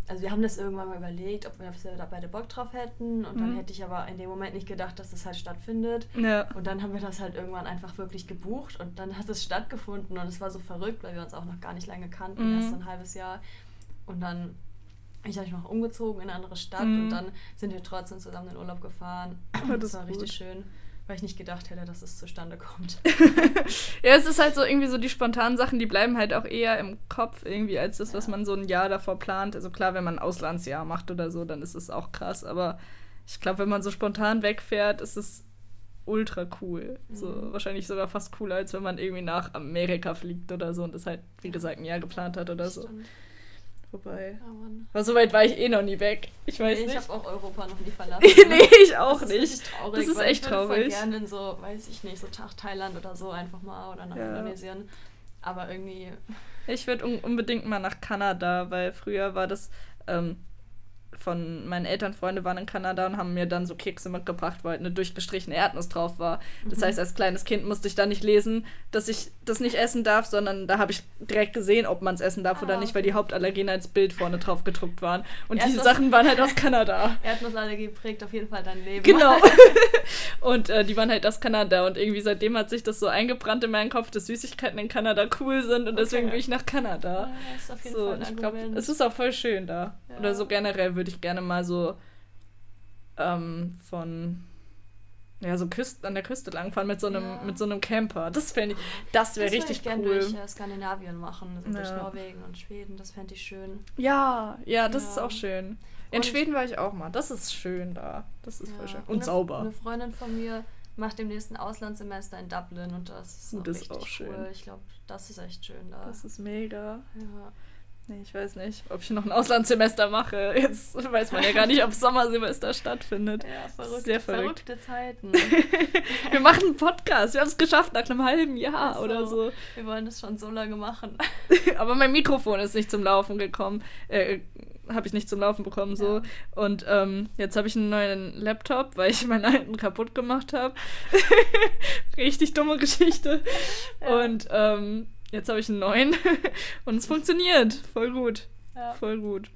also wir haben das irgendwann mal überlegt, ob wir da beide Bock drauf hätten und dann Mhm. hätte ich aber in dem Moment nicht gedacht, dass das halt stattfindet. Ja. Und dann haben wir das halt irgendwann einfach wirklich gebucht und dann hat es stattgefunden und es war so verrückt, weil wir uns auch noch gar nicht lange kannten, Mhm. erst ein halbes Jahr. Und dann bin ich noch umgezogen in eine andere Stadt Mhm. und dann sind wir trotzdem zusammen in den Urlaub gefahren. Das, das war ist richtig gut. schön, weil ich nicht gedacht hätte, dass es zustande kommt. Ja, es ist halt so irgendwie so die spontanen Sachen, die bleiben halt auch eher im Kopf irgendwie als das, was Ja. man so ein Jahr davor plant. Also klar, wenn man ein Auslandsjahr macht oder so, dann ist es auch krass. Aber ich glaube, wenn man so spontan wegfährt, ist es ultra cool. So Mhm. wahrscheinlich sogar fast cooler, als wenn man irgendwie nach Amerika fliegt oder so und das halt, wie gesagt, ein Jahr geplant hat oder so. Wobei. Ja, Mann. Aber so weit war ich eh noch nie weg. Ich weiß nee, ich nicht. habe auch Europa noch nie verlassen. nee, ich auch das ist nicht. richtig traurig, Das ist echt ich würde traurig. Voll gerne in so, weiß ich nicht, so nach Thailand oder so einfach mal oder nach Ja. Indonesien. Aber irgendwie, Ich würde un unbedingt mal nach Kanada, weil früher war das ähm, von meinen Eltern Freunde waren in Kanada und haben mir dann so Kekse mitgebracht, wo halt eine durchgestrichene Erdnuss drauf war. Das Mhm. heißt, als kleines Kind musste ich da nicht lesen, dass ich das nicht essen darf, sondern da habe ich direkt gesehen, ob man es essen darf oder Ah, nicht, weil die Hauptallergene als Bild vorne drauf gedruckt waren. Und diese Erdnuss- Sachen waren halt aus Kanada. Erdnussallergie prägt auf jeden Fall dein Leben. Genau. und äh, die waren halt aus Kanada und irgendwie seitdem hat sich das so eingebrannt in meinen Kopf, dass Süßigkeiten in Kanada cool sind und deswegen Okay. will ich nach Kanada. Ah, das ist auf jeden So, ich glaube, es ist auch voll schön da. Ja. Oder so generell würde ich gerne mal so ähm, von ja, so Küst, an der Küste langfahren mit so einem, Ja. mit so einem Camper. Das fände ich, das wäre richtig ich cool. durch äh, Skandinavien machen, also durch Ja. Norwegen und Schweden, das fände ich schön. Ja, ja, das Ja. ist auch schön. In Und- Schweden war ich auch mal. Das ist schön da. Das ist voll Ja. schön. Und Und eine- sauber. Eine Freundin von mir macht im nächsten Auslandssemester in Dublin und das ist auch das ist auch schön. cool. Ich glaube, das ist echt schön da. Das ist mega. ja. Nee, ich weiß nicht, ob ich noch ein Auslandssemester mache. Jetzt weiß man ja gar nicht, ob Sommersemester stattfindet. ja, verrückt, Sehr verrückt. verrückte Zeiten. Wir machen einen Podcast. Wir haben es geschafft nach einem halben Jahr so. oder so. Wir wollen das schon so lange machen. Aber mein Mikrofon ist nicht zum Laufen gekommen. Äh, habe ich nicht zum Laufen bekommen so. Ja. Und ähm, jetzt habe ich einen neuen Laptop, weil ich meinen alten kaputt gemacht habe. Richtig dumme Geschichte. Ja. Und ähm, jetzt habe ich einen neuen. Und es funktioniert. Voll gut. Ja. Voll gut.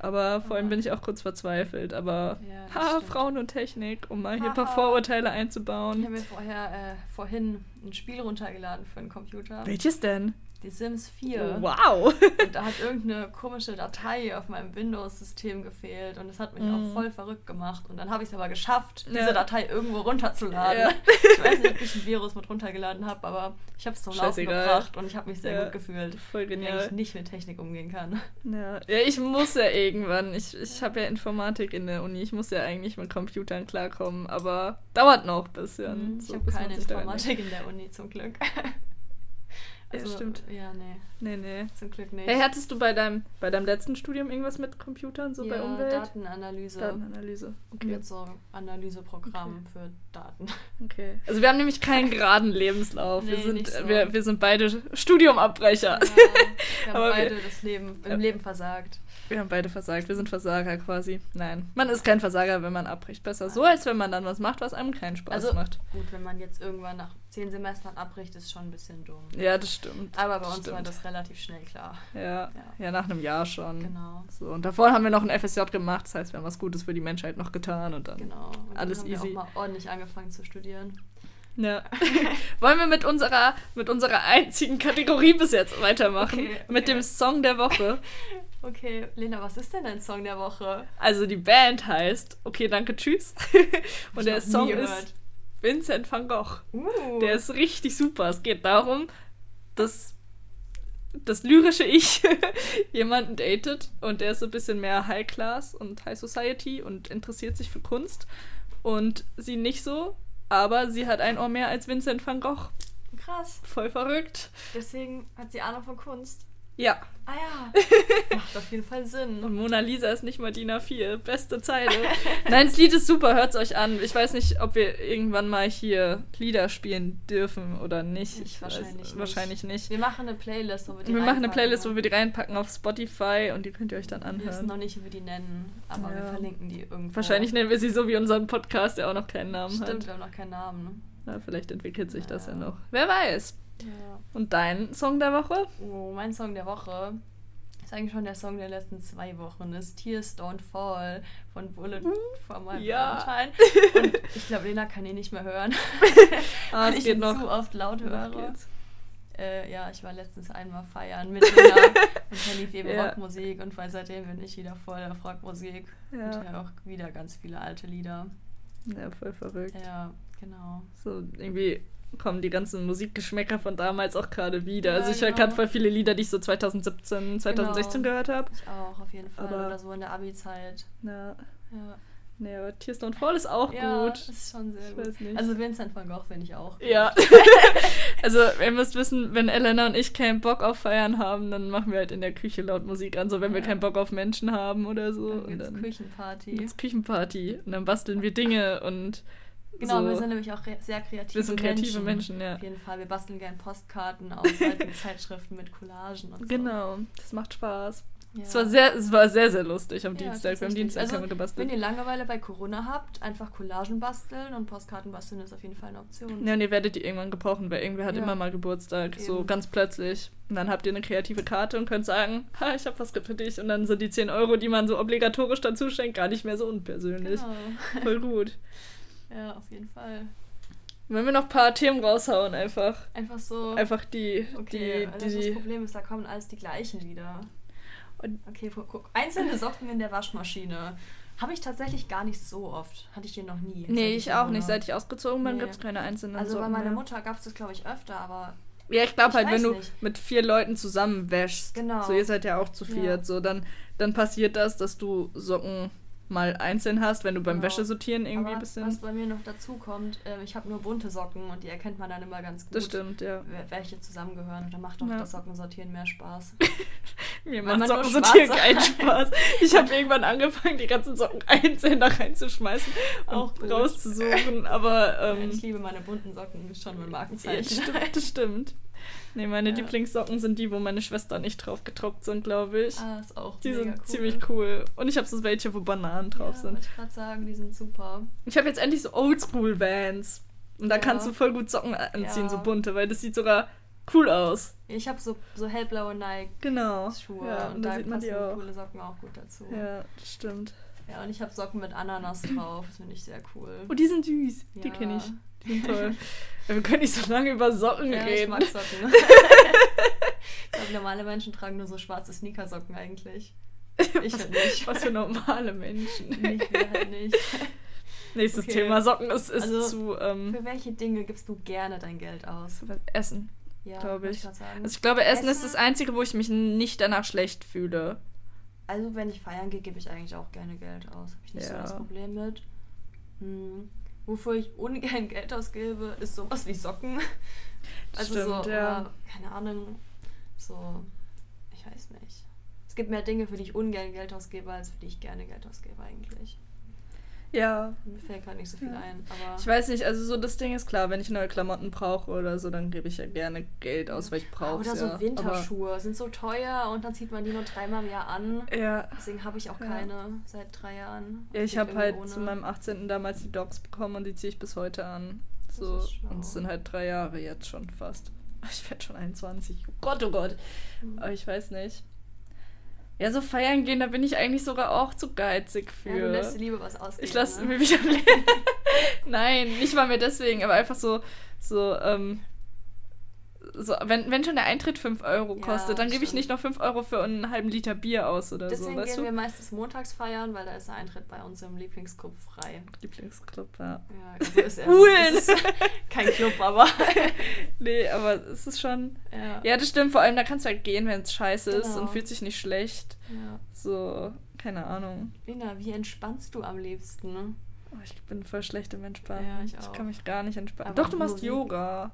Aber vor allem Ja. bin ich auch kurz verzweifelt. Aber Ja, ha. Frauen und Technik, um mal hier ein paar. Vorurteile Ich einzubauen. habe mir vorher, äh, vorhin ein Spiel runtergeladen für den Computer. Welches denn? Die Sims 4. Wow. Und da hat irgendeine komische Datei auf meinem Windows-System gefehlt und das hat mich Mhm. auch voll verrückt gemacht. Und dann habe ich es aber geschafft, Ja. diese Datei irgendwo runterzuladen. Ja. Ich weiß nicht, ob ich ein Virus mit runtergeladen habe, aber ich habe es zum Laufen gebracht und ich habe mich sehr Ja. gut gefühlt. Voll Wenn genial. ich nicht mit Technik umgehen kann. Ja. ich muss ja irgendwann. Ich, ich habe ja Informatik in der Uni. Ich muss ja eigentlich mit Computern klarkommen, aber dauert noch ein bisschen. Mhm. ich so, habe keine Informatik in der Uni, zum Glück. Ja, stimmt. Ja, nee, Nee, nee. zum Glück nicht. Hey, hattest du bei deinem, bei deinem letzten Studium irgendwas mit Computern, so bei ja, Umwelt? Datenanalyse. Datenanalyse. Okay. Mit so Analyseprogramm für Daten. okay. Also wir haben nämlich keinen geraden Lebenslauf. wir, Nee, sind, nicht so. wir, wir sind beide Studiumabbrecher. Ja, wir haben Aber wir- beide das Leben, im Ja. Leben versagt. Wir haben beide versagt. Wir sind Versager quasi. Nein, man ist kein Versager, wenn man abbricht. Besser so, als wenn man dann was macht, was einem keinen Spaß Also macht. gut, wenn man jetzt irgendwann nach zehn Semestern abbricht, ist schon ein bisschen dumm. Ja, das stimmt. Aber bei das uns war stimmt. das relativ schnell klar. Ja, Ja. ja, nach einem Jahr schon. Genau. So, und davor haben wir noch ein FSJ gemacht, das heißt, wir haben was Gutes für die Menschheit noch getan und dann. Genau. Und dann Alles haben easy. Wir auch mal ordentlich angefangen zu studieren. Ja. Wollen wir mit unserer, mit unserer einzigen Kategorie bis jetzt weitermachen? Okay, Mit okay. dem Song der Woche. Okay, Lena, was ist denn dein Song der Woche? Also die Band heißt Okay, danke, tschüss. Und der Song ist. Vincent van Gogh. Uh. Der ist richtig super. Es geht darum, dass das lyrische Ich jemanden datet und der ist so ein bisschen mehr High Class und High Society und interessiert sich für Kunst und sie nicht so, aber sie hat ein Ohr mehr als Vincent van Gogh. krass. Voll verrückt. Deswegen hat sie Ahnung von Kunst. Ja, Ah ja. Macht auf jeden Fall Sinn. und Mona Lisa ist nicht mal DIN A4. Beste Zeile. Nein, das Lied ist super, hört's euch an. Ich weiß nicht, ob wir irgendwann mal hier Lieder spielen dürfen oder nicht. Ich wahrscheinlich nicht. Wahrscheinlich nicht. Wir machen eine Playlist, wo wir die Wir machen eine reinpacken. Playlist, wo wir die reinpacken auf Spotify und die könnt ihr euch dann Wir wissen anhören. noch nicht, wie wir die nennen, aber wir Ja. verlinken die irgendwo. Wahrscheinlich nennen wir sie so wie unseren Podcast, der auch noch keinen Namen Stimmt, hat. wir haben noch keinen Namen. Na, vielleicht entwickelt sich das ja Ja. noch. Wer weiß. Ja. Und dein Song der Woche? Oh, mein Song der Woche ist eigentlich schon der Song der letzten zwei Wochen. Ist Tears Don't Fall von Bullet for My Uh, ja. Valentine. Und ich glaube, Lena kann ihn nicht mehr hören. Ah, ich ihn noch. zu oft laut höre. Äh, ja, ich war letztens einmal feiern mit Lena und da lief eben Ja. Rockmusik und weil seitdem bin ich wieder voll auf Rockmusik Ja. und höre auch wieder ganz viele alte Lieder. Ja, voll verrückt. Ja, genau. So, irgendwie kommen die ganzen Musikgeschmäcker von damals auch gerade wieder. Ja, also ich höre genau. gerade voll viele Lieder, die ich so 2017, 2016 Genau. gehört habe. Ich auch, auf jeden Fall. Aber- Oder so in der Abi-Zeit. Ja. Ja. Nee, aber Tears Don't Fall ist auch ja, gut. ist schon sehr Ich gut. Also Vincent van Gogh finde ich auch. gut. Ja. also, ihr müsst wissen, wenn Elena und ich keinen Bock auf Feiern haben, dann machen wir halt in der Küche laut Musik an, so wenn wir Ja. keinen Bock auf Menschen haben oder so. Dann und gibt's dann Küchenparty. gibt's Küchenparty und dann basteln wir Dinge und Genau, so. wir sind nämlich auch sehr kreative Wir sind kreative Menschen, ja. Auf jeden Fall. Wir basteln gern Postkarten aus alten Zeitschriften mit Collagen und so. Genau, das macht Spaß. Es war sehr, es war sehr, sehr lustig am Ja, Dienstag. Wir haben. Dienstag also, haben wir gebastelt. Wenn ihr Langeweile bei Corona habt, einfach Collagen basteln und Postkarten basteln ist auf jeden Fall eine Option. Ja, und ihr werdet die irgendwann gebrauchen, weil irgendwer hat Ja. immer mal Geburtstag, so Eben. ganz plötzlich. Und dann habt ihr eine kreative Karte und könnt sagen, ha, ich habe was für dich. Und dann sind die 10 Euro, die man so obligatorisch dazu schenkt, gar nicht mehr so unpersönlich. Genau. Voll gut. Ja, auf jeden Fall. Wenn wir noch ein paar Themen raushauen, einfach. Einfach so. Einfach die, Okay, die, das, die, das Problem ist, da kommen alles die gleichen wieder. Und- Okay, gu- guck. Einzelne Socken in der Waschmaschine. Habe ich tatsächlich gar nicht so oft. Hatte ich hier noch nie. Nee, ich hier auch nicht. Seit ich ausgezogen bin, Nee. gibt es keine einzelnen Also bei Socken meiner mehr. Mutter gab es das, glaube ich, öfter, aber Ja, ich glaube Ich halt, wenn du nicht. mit vier Leuten zusammen wäschst, Genau. so ihr seid ja auch zu Ja. viert, so dann, dann passiert das, dass du Socken mal einzeln hast, wenn du beim Genau. Wäschesortieren irgendwie ein bisschen. was bei mir noch dazu kommt, äh, ich habe nur bunte Socken und die erkennt man dann immer ganz gut. Das stimmt, ja. Welche zusammengehören. Und da macht doch Ja. das Sockensortieren mehr Spaß. Mir Weil macht Sockensortieren keinen. Spaß. Ich habe irgendwann angefangen, die ganzen Socken einzeln da reinzuschmeißen Auch und gut. rauszusuchen, aber ähm, ich liebe meine bunten Socken, schon mein ja, Markenzeichen. das stimmt, das stimmt. Nee, meine Ja. Lieblingssocken sind die, wo meine Schwester nicht drauf gedruckt sind, glaube ich. Ah, ist auch die sind cool. ziemlich cool. Und ich habe so welche, wo Bananen drauf ja, sind. wollte ich gerade sagen, die sind super. Ich habe jetzt endlich so Oldschool-Vans. Und da Ja. kannst du voll gut Socken anziehen, Ja. so bunte, weil das sieht sogar cool aus. Ich habe so, so hellblaue Genau. Nike-Schuhe Ja, und, und da da sieht man die auch. coole Socken auch gut dazu. Ja, das stimmt. Ja, und ich habe Socken mit Ananas drauf, das finde ich sehr cool. Oh, die sind süß. Die kenne ich. Toll. Wir können nicht so lange über Socken Ja, ich reden. mag Socken. ich glaube, normale Menschen tragen nur so schwarze Sneakersocken eigentlich. Ich halt nicht. Was für normale Menschen. Ich will halt nicht. Nächstes Okay. Thema Socken ist, ist Also, zu ähm, Für welche Dinge gibst du gerne dein Geld aus? Essen, Ja, glaube ich. sagen. Also ich glaube, Essen, ist Essen? das Einzige, wo ich mich nicht danach schlecht fühle. Also wenn ich feiern gehe, gebe ich eigentlich auch gerne Geld aus. Habe ich nicht so Ja. das Problem mit. Hm. Wofür ich ungern Geld ausgebe, ist sowas wie Socken. Also stimmt, so, ja. keine Ahnung, so, ich weiß nicht. Es gibt mehr Dinge, für die ich ungern Geld ausgebe, als für die ich gerne Geld ausgebe eigentlich. Ja. Mir fällt gerade nicht so viel Ja. ein, aber... Ich weiß nicht, also so das Ding ist klar, wenn ich neue Klamotten brauche oder so, dann gebe ich ja gerne Geld aus, weil ich brauche Oder ja. so Winterschuhe sind so teuer und dann zieht man die nur dreimal im Jahr an. Ja. Deswegen habe ich auch Ja. keine seit drei Jahren. Ja, ich habe halt ohne. zu meinem 18. damals die Dogs bekommen und die ziehe ich bis heute an. So, und es sind halt drei Jahre jetzt schon fast. Ich werde schon 21. Oh Gott, oh Gott. Mhm. Aber ich weiß nicht. Ja, so feiern gehen, da bin ich eigentlich sogar auch zu geizig für. Ja, du lässt dir lieber was ausgeben. ich lasse ne? mir wieder. Nein, nicht mal mir deswegen, aber einfach so, so, ähm, so, wenn, wenn schon der Eintritt 5 Euro Ja, kostet, dann gebe ich nicht noch 5 Euro für einen halben Liter Bier aus oder Deswegen so, weißt gehen du? wir meistens montags feiern, weil da ist der Eintritt bei uns im Lieblingsclub frei. Lieblingsclub, ja. Ja, also ist er. Ist kein Club, aber. Nee, aber es ist schon. ja. Ja, das stimmt. Vor allem, da kannst du halt gehen, wenn es scheiße ist Genau. und fühlt sich nicht schlecht. ja. So, keine Ahnung. Lina, wie entspannst du am liebsten? Ne? Oh, ich bin voll schlecht im Entspannen. Ja, ich ich auch. kann mich gar nicht entspannen. Aber Doch, du machst Yoga.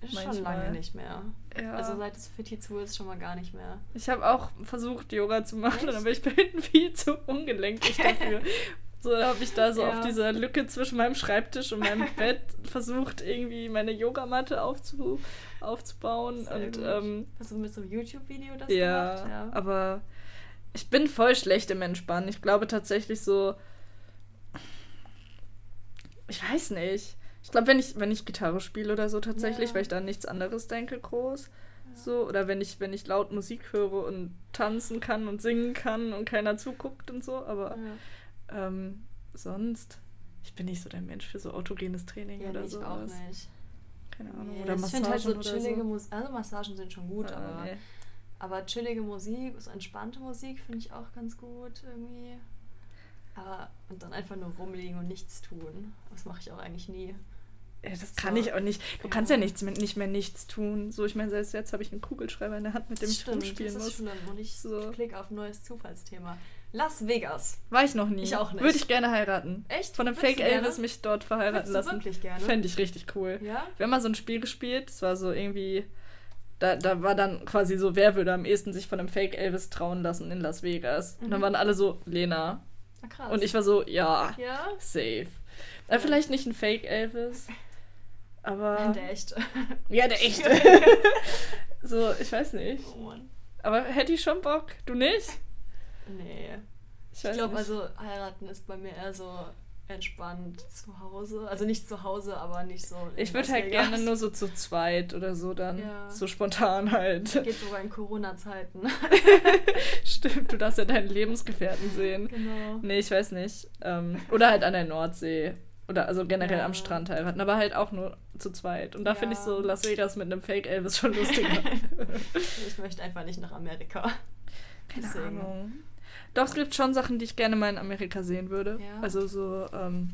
Ist schon Manchmal. lange nicht mehr. Ja. Also seit es Fitti zu ist, schon mal gar nicht mehr. ich habe auch versucht, Yoga zu machen, Echt? aber ich bin viel zu ungelenkig dafür. So habe ich da so Ja. auf dieser Lücke zwischen meinem Schreibtisch und meinem Bett versucht, irgendwie meine Yogamatte aufzu aufzubauen. Sehr und ähm, Hast du mit so einem YouTube-Video das Ja, gemacht? Ja. aber ich bin voll schlecht im Entspannen. Ich glaube tatsächlich so. Ich weiß nicht. Ich glaube, wenn ich, wenn ich Gitarre spiele oder so tatsächlich, Ja. weil ich da nichts anderes denke, groß. So, oder wenn ich, wenn ich laut Musik höre und tanzen kann und singen kann und keiner zuguckt und so, aber Ja. ähm, sonst, ich bin nicht so der Mensch für so autogenes Training Ja, oder nee, ich so. auch nicht. Keine Ahnung. Nee, oder ich Massagen finde halt so chillige so. Musik. Also Massagen sind schon gut, Ah, aber, nee. aber chillige Musik, so entspannte Musik finde ich auch ganz gut irgendwie. Aber und dann einfach nur rumliegen und nichts tun. Das mache ich auch eigentlich nie. Ja, das kann So. ich auch nicht. Du Ja. kannst ja nichts mit, nicht mehr nichts tun. So, ich meine, selbst jetzt habe ich einen Kugelschreiber in der Hand, mit dem ich rumspielen das muss. ist schlimm. Und ich So. klick auf ein neues Zufallsthema. Las Vegas. War ich noch nie. Ich auch nicht. Würde ich gerne heiraten. Echt? Von einem Fake? Elvis mich dort verheiraten lassen. wirklich gerne? Fände ich richtig cool. Ja? Wir haben mal so ein Spiel gespielt. Das war so irgendwie. Da, da war dann quasi so, wer würde am ehesten sich von einem Fake Elvis trauen lassen in Las Vegas. Und dann Mhm. waren alle so, Lena. Ah, krass. Und ich war so, ja, Ja? safe. Äh, vielleicht nicht ein Fake Elvis. Aber. Der echte. Ja, der echte. so, ich weiß nicht. Oh Mann. Aber hätte ich schon Bock. Du nicht? Nee. Ich Ich, glaube, also heiraten ist bei mir eher so entspannt zu Hause. Also nicht zu Hause, aber nicht so. Ich würde halt Vegas. gerne nur so zu zweit oder so dann. Ja. So spontan halt. Geht sogar in Corona-Zeiten. Stimmt, du darfst ja deinen Lebensgefährten sehen. genau. Nee, ich weiß nicht. Ähm, oder halt an der Nordsee. Oder also generell Ja. am Strand heiraten, aber halt auch nur zu zweit. Und da finde ich Ja. so Las Vegas mit einem Fake Elvis schon lustiger. ich möchte einfach nicht nach Amerika. Keine Deswegen. Ahnung. Doch, es gibt schon Sachen, die ich gerne mal in Amerika sehen würde. Ja. Also so, ähm,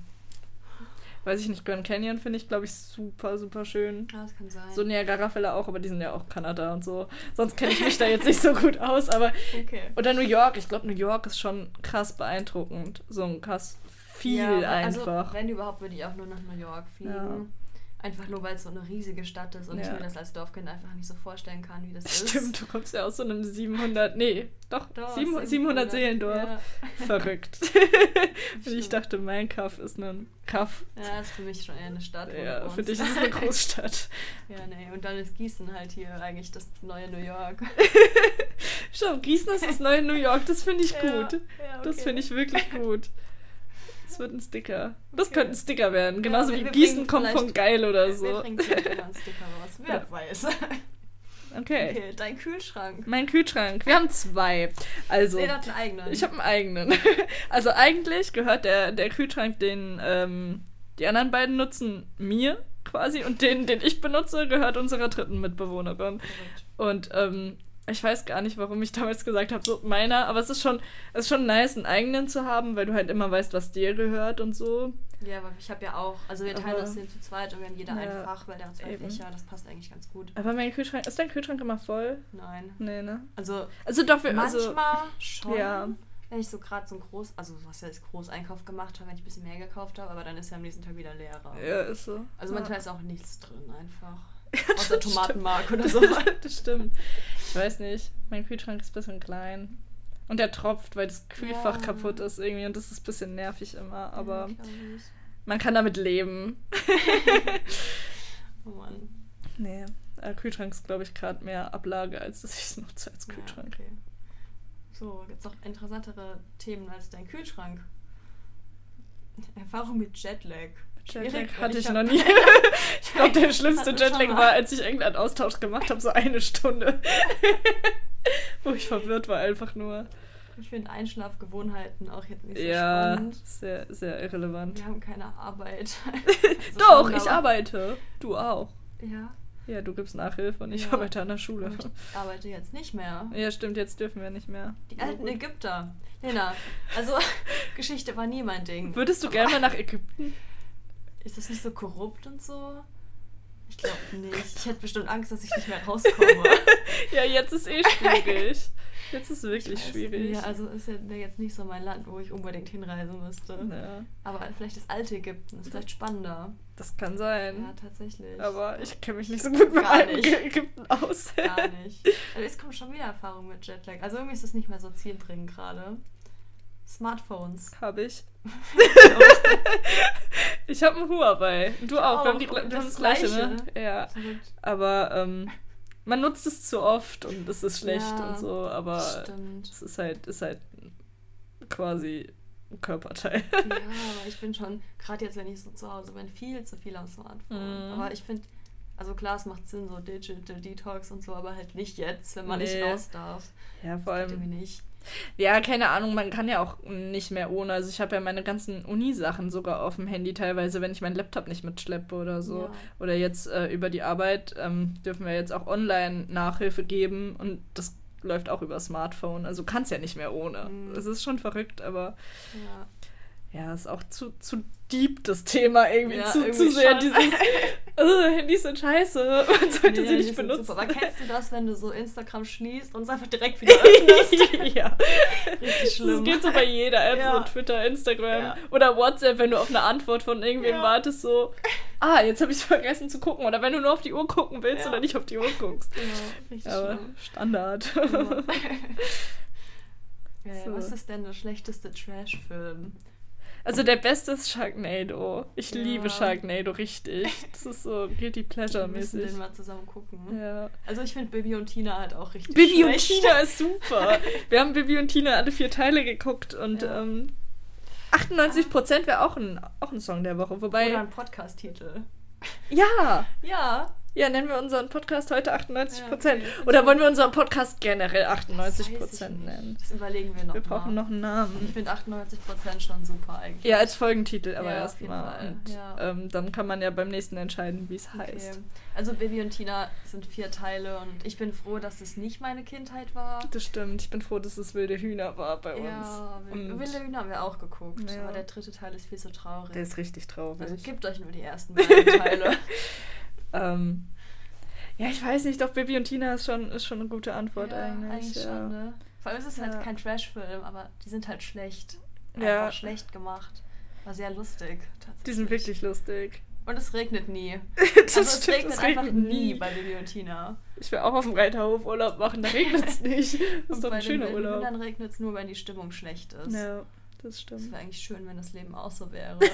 weiß ich nicht, Grand Canyon finde ich, glaube ich, super, super schön. Ja, das kann sein. So Niagara-Fälle auch, aber die sind ja auch Kanada und so. Sonst kenne ich mich da jetzt nicht so gut aus, aber. okay. Oder New York, ich glaube, New York ist schon krass beeindruckend. So ein krass viel Ja, einfach. Also, wenn überhaupt, würde ich auch nur nach New York fliegen. Ja. Einfach nur, weil es so eine riesige Stadt ist und ich Ja. mir das als Dorfkind einfach nicht so vorstellen kann, wie das ist. Stimmt, du kommst ja aus so einem 700, nee, doch, Doch, 700, 700 Seelendorf. Ja. Verrückt. und ich dachte, mein Kaff ist ein Kaff. ja, ist für mich schon eher eine Stadt. Ja, für dich ist es eine Großstadt. ja, nee. Und dann ist Gießen halt hier eigentlich das neue New York. Schau, Gießen ist das neue New York, das finde ich gut. ja, Das okay. finde ich wirklich gut. Das wird ein Sticker. Das Okay. könnte ein Sticker werden. Genauso wir- wie wir Gießen kommt von geil oder Wir so. bringen vielleicht mal einen Sticker raus. Wer Ja. weiß. Okay. Okay, dein Kühlschrank. Mein Kühlschrank. Wir haben zwei. Also, Jeder hat einen eigenen. ich habe einen eigenen. Also eigentlich gehört der, der Kühlschrank, den ähm, die anderen beiden nutzen, mir quasi. Und den, den ich benutze, gehört unserer dritten Mitbewohnerin. Und ähm, ich weiß gar nicht, warum ich damals gesagt habe, so meiner, aber es ist schon, es ist schon nice, einen eigenen zu haben, weil du halt immer weißt, was dir gehört und so. Ja, aber ich habe ja auch, also wir teilen das hier zu zweit und wir haben jeder Ja, ein Fach, weil der hat zwei eben. Fächer, das passt eigentlich ganz gut. Aber mein Kühlschrank, ist dein Kühlschrank immer voll? Nein. Nee, ne? Also Also doch, wir, manchmal also, schon, ja. wenn ich so gerade so ein Groß, also was ja ist Großeinkauf gemacht habe, wenn ich ein bisschen mehr gekauft habe, aber dann ist ja am nächsten Tag wieder leerer. ja, ist so. Also ja. manchmal ist auch nichts drin einfach. Ja, Außer Tomatenmark oder so. das stimmt. Ich weiß nicht. Mein Kühlschrank ist ein bisschen klein. Und der tropft, weil das Kühlfach Ja. kaputt ist irgendwie und das ist ein bisschen nervig immer. Aber Ja, man kann damit leben. Oh Mann. Nee, äh, Kühlschrank ist, glaube ich, gerade mehr Ablage, als dass ich es nutze als Kühlschrank. Ja, okay. So, gibt's noch interessantere Themen als dein Kühlschrank? Erfahrung mit Jetlag. Jetlag hatte ich hab- noch nie. ich glaube, der schlimmste Jetlag war, als ich irgendeinen Austausch gemacht habe, so eine Stunde. Wo ich verwirrt war einfach nur. Ich finde Einschlafgewohnheiten auch jetzt nicht so ja, spannend. sehr, sehr irrelevant. Wir haben keine Arbeit. Also Doch, ich arbeite. Du auch. Ja, Ja, du gibst Nachhilfe und ich Ja. arbeite an der Schule. und ich arbeite jetzt nicht mehr. Ja, stimmt, jetzt dürfen wir nicht mehr. Die alten. Ägypter. Lena, also Geschichte war nie mein Ding. Würdest du gerne nach Ägypten? Ist das nicht so korrupt und so? Ich glaube nicht. Ich hätte bestimmt Angst, dass ich nicht mehr rauskomme. Ja, jetzt ist eh schwierig. Jetzt ist wirklich schwierig. nicht. Also ist ja jetzt nicht so mein Land, wo ich unbedingt hinreisen müsste. ja, Aber vielleicht das alte Ägypten ist vielleicht spannender. das kann sein. Ja, tatsächlich. Aber ich kenne mich nicht so gut mit alten. Ägypten aus. Gar nicht. Also es kommt schon wieder Erfahrung mit Jetlag. Also irgendwie ist das nicht mehr so zielbringend gerade. Smartphones. Habe ich. ich habe ein Huawei. Du auch. Wir haben, die, auch. wir haben Das das gleiche, ne? Gleiche. Ja. Aber ähm, man nutzt es zu oft und es ist schlecht Ja, und so. Aber Stimmt. es ist halt, ist halt quasi ein Körperteil. Ja, aber ich bin schon, gerade jetzt, wenn ich so zu Hause bin, viel zu viel am Smartphone. Mhm. Aber ich finde, also klar, es macht Sinn, so Digital Detox und so, aber halt nicht jetzt, wenn man nicht Nee. raus darf. Ja, vor Das allem. nicht. Ja, keine Ahnung, man kann ja auch nicht mehr ohne. Also ich habe ja meine ganzen Uni-Sachen sogar auf dem Handy teilweise, wenn ich meinen Laptop nicht mitschleppe oder so. Ja. Oder jetzt äh, über die Arbeit ähm, dürfen wir jetzt auch online Nachhilfe geben und das läuft auch über Smartphone. Also kannst ja nicht mehr ohne. Mhm. Es ist schon verrückt, aber Ja. Ja, ist auch zu, zu deep das Thema irgendwie. Ja, zu, irgendwie zu sehr schon. dieses oh, Handys sind scheiße, man sollte Nee, sie nicht benutzen. Super. Aber kennst du das, wenn du so Instagram schließt und es einfach direkt wieder öffnest? ja. Richtig Das schlimm. geht so bei jeder App, Ja. so Twitter, Instagram Ja. oder WhatsApp, wenn du auf eine Antwort von irgendwem wartest, so, ah, jetzt habe ich es vergessen zu gucken. Oder wenn du nur auf die Uhr gucken willst oder nicht auf die Uhr guckst. Genau, richtig Aber schlimm. Standard. Ja, So. Was ist denn der schlechteste Trash-Film? Also der beste ist Sharknado. Ich Ja. liebe Sharknado richtig. Das ist so guilty pleasure Wir müssen mäßig. den mal zusammen gucken. Ja. Also ich finde Bibi und Tina halt auch richtig Bibi und schlecht. Tina ist super. Wir haben Bibi und Tina alle vier Teile geguckt und Ja. ähm, 98% wäre auch ein, auch ein Song der Woche. Wobei. Oder ein Podcast-Titel. Ja! Ja. Ja, nennen wir unseren Podcast heute 98%. Ja, okay. Oder wollen wir unseren Podcast generell Das weiß ich 98% nicht. nennen? Das überlegen wir noch Wir mal. brauchen noch einen Ich Namen. finde 98% schon super eigentlich. Ja, als Folgentitel aber Ja, erstmal. Ja. ähm, dann kann man ja beim nächsten entscheiden, wie es heißt. Okay. Also Bibi und Tina sind vier Teile und ich bin froh, dass es nicht meine Kindheit war. Das stimmt. Ich bin froh, dass es wilde Hühner war bei uns. Ja, Und Wilde Hühner haben wir auch geguckt, Ja. aber der dritte Teil ist viel zu traurig. der ist richtig traurig. also gebt euch nur die ersten beiden Teile. Ähm, ja, ich weiß nicht, doch Bibi und Tina ist schon, ist schon eine gute Antwort ja, eigentlich. eigentlich ja. schon, ne? Vor allem ist es Ja. halt kein Trash-Film, aber die sind halt schlecht. Ja. Einfach schlecht gemacht. War sehr lustig, tatsächlich. Die sind wirklich lustig. Und es regnet nie. das also es stimmt, regnet es einfach regnet nie nie. bei Bibi und Tina. Ich will auch auf dem Reiterhof Urlaub machen, da regnet es nicht. Das Und ist doch bei ein schöner den Urlaub. Hühnern regnet es nur, wenn die Stimmung schlecht ist. Ja, das Es stimmt. wäre eigentlich schön, wenn das Leben auch so wäre.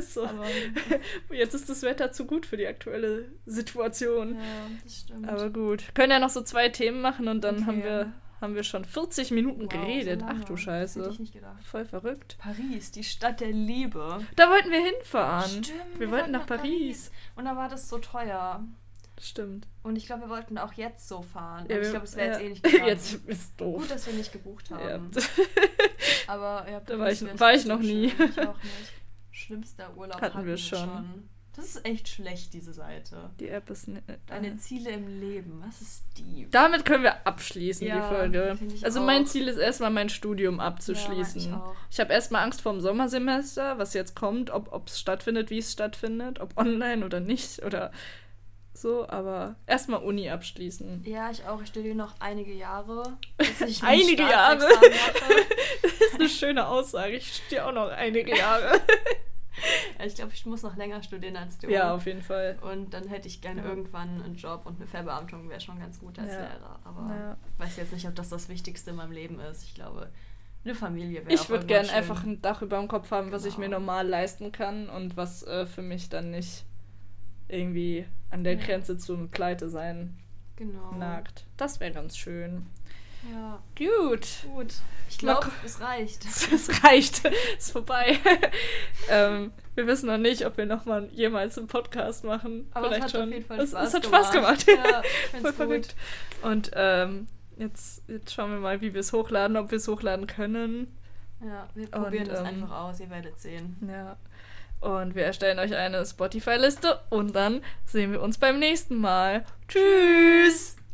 So. Aber Jetzt ist das Wetter zu gut für die aktuelle Situation. ja, das stimmt. Aber gut. Können ja noch so zwei Themen machen und dann Okay. haben, wir, haben wir schon 40 Minuten Wow, geredet. so Ach du Das Scheiße. hätte ich nicht gedacht. Voll verrückt. Paris, die Stadt der Liebe. Da wollten wir hinfahren. Stimmt, wir wollten nach Paris. Und da war das so teuer. Stimmt. Und ich glaube, wir wollten auch jetzt so fahren. Ja, ich glaube, es wäre ja. jetzt eh nicht gegangen. Jetzt ist doof. Gut, dass wir nicht gebucht Ja. haben. Aber ja, Da war ich- war ich noch nie. schön. Ich auch nicht. Schlimmster Urlaub Hatten wir schon. Das ist echt schlecht, diese Seite. Die App ist. Ne, Deine äh, Ziele im Leben, was ist die? damit können wir abschließen, Ja, die Folge. ich Also auch. mein Ziel ist erstmal mein Studium Ja, abzuschließen. ich auch. ich habe erstmal Angst vor dem Sommersemester, was jetzt kommt, ob es stattfindet, wie es stattfindet, ob online oder nicht oder so, aber erstmal Uni abschließen. Ja, ich auch. Ich studiere noch einige Jahre. Einige Jahre. Das ist eine schöne Aussage. Ich studiere auch noch einige Jahre. Ja, ich glaube, ich muss noch länger studieren als du. ja, auf jeden Fall. Und dann hätte ich gerne Ja. irgendwann einen Job und eine Verbeamtung wäre schon ganz gut als Ja. Lehrer. Aber Ja. ich weiß jetzt nicht, ob das das Wichtigste in meinem Leben ist. Ich glaube, eine Familie wäre Ich würde gerne einfach ein Dach über dem Kopf haben, was ich mir Genau. normal leisten kann und was äh, für mich dann nicht irgendwie an der Ja. Grenze zum Pleite sein Genau. nagt. Das wäre ganz schön. Ja, Gut. gut. Ich Mal glaube, es reicht. Es reicht. Ist vorbei. ähm, wir wissen noch nicht, ob wir nochmal jemals einen Podcast machen. Aber Vielleicht es hat schon. auf jeden Fall es, Spaß es hat Spaß gemacht. gemacht. Ja, Voll gut. verrückt. Und ähm, jetzt, jetzt schauen wir mal, wie wir es hochladen, ob wir es hochladen können. Ja, wir Und, probieren es ähm, einfach aus. Ihr werdet sehen. Ja. Und wir erstellen euch eine Spotify-Liste und dann sehen wir uns beim nächsten Mal. Tschüss.